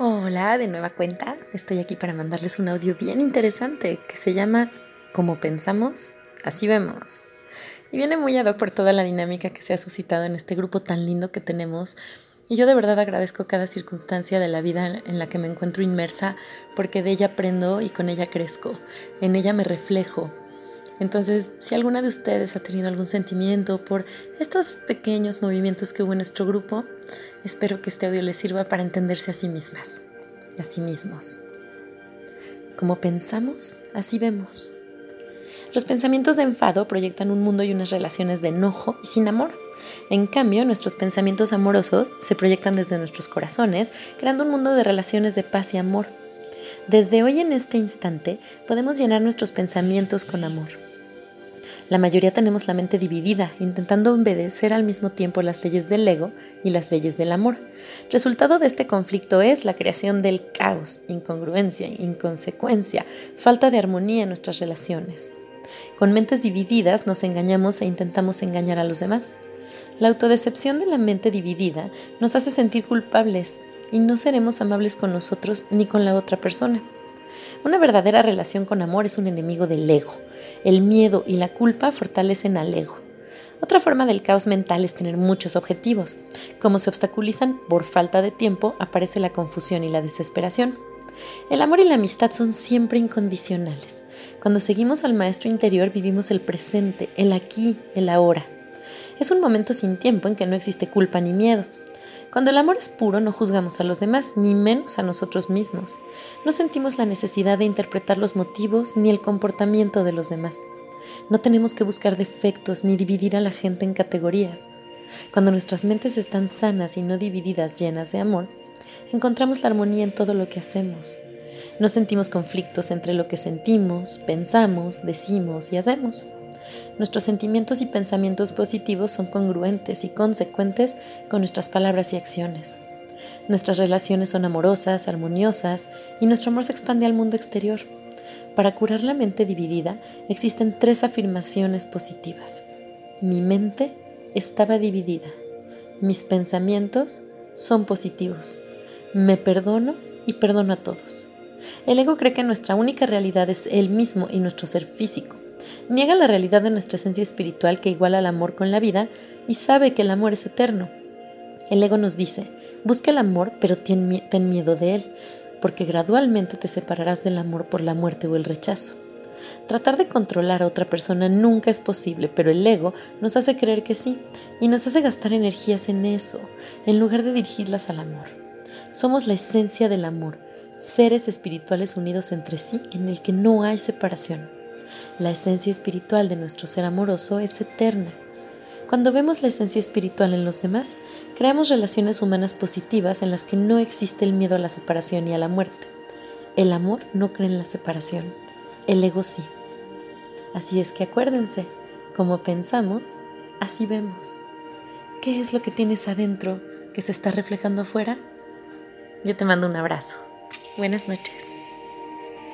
Hola, de nueva cuenta. Estoy aquí para mandarles un audio bien interesante que se llama Como pensamos, así vemos. Y viene muy ad hoc por toda la dinámica que se ha suscitado en este grupo tan lindo que tenemos. Y yo de verdad agradezco cada circunstancia de la vida en la que me encuentro inmersa porque de ella aprendo y con ella crezco. En ella me reflejo, entonces, si alguna de ustedes ha tenido algún sentimiento por estos pequeños movimientos que hubo en nuestro grupo, espero que este audio les sirva para entenderse a sí mismas, a sí mismos. Como pensamos, así vemos. Los pensamientos de enfado proyectan un mundo y unas relaciones de enojo y sin amor. En cambio, nuestros pensamientos amorosos se proyectan desde nuestros corazones, creando un mundo de relaciones de paz y amor. Desde hoy en este instante podemos llenar nuestros pensamientos con amor. La mayoría tenemos la mente dividida, intentando obedecer al mismo tiempo las leyes del ego y las leyes del amor. Resultado de este conflicto es la creación del caos, incongruencia, inconsecuencia, falta de armonía en nuestras relaciones. Con mentes divididas nos engañamos e intentamos engañar a los demás. La autodecepción de la mente dividida nos hace sentir culpables y no seremos amables con nosotros ni con la otra persona. Una verdadera relación con amor es un enemigo del ego. El miedo y la culpa fortalecen al ego. Otra forma del caos mental es tener muchos objetivos. Como se obstaculizan por falta de tiempo, aparece la confusión y la desesperación. El amor y la amistad son siempre incondicionales. Cuando seguimos al maestro interior vivimos el presente, el aquí, el ahora. Es un momento sin tiempo en que no existe culpa ni miedo. Cuando el amor es puro no juzgamos a los demás, ni menos a nosotros mismos. No sentimos la necesidad de interpretar los motivos ni el comportamiento de los demás. No tenemos que buscar defectos ni dividir a la gente en categorías. Cuando nuestras mentes están sanas y no divididas llenas de amor, encontramos la armonía en todo lo que hacemos. No sentimos conflictos entre lo que sentimos, pensamos, decimos y hacemos. Nuestros sentimientos y pensamientos positivos son congruentes y consecuentes con nuestras palabras y acciones. Nuestras relaciones son amorosas, armoniosas y nuestro amor se expande al mundo exterior. Para curar la mente dividida existen tres afirmaciones positivas. Mi mente estaba dividida. Mis pensamientos son positivos. Me perdono y perdono a todos. El ego cree que nuestra única realidad es él mismo y nuestro ser físico. Niega la realidad de nuestra esencia espiritual que iguala el amor con la vida y sabe que el amor es eterno. El ego nos dice, busca el amor, pero ten, miedo de él, porque gradualmente te separarás del amor por la muerte o el rechazo. Tratar de controlar a otra persona nunca es posible, pero el ego nos hace creer que sí y nos hace gastar energías en eso, en lugar de dirigirlas al amor. Somos la esencia del amor, seres espirituales unidos entre sí en el que no hay separación. La esencia espiritual de nuestro ser amoroso es eterna. Cuando vemos la esencia espiritual en los demás, creamos relaciones humanas positivas en las que no existe el miedo a la separación y a la muerte. El amor no cree en la separación, el ego sí. Así es que acuérdense, como pensamos, así vemos. ¿Qué es lo que tienes adentro que se está reflejando afuera? Yo te mando un abrazo. Buenas noches.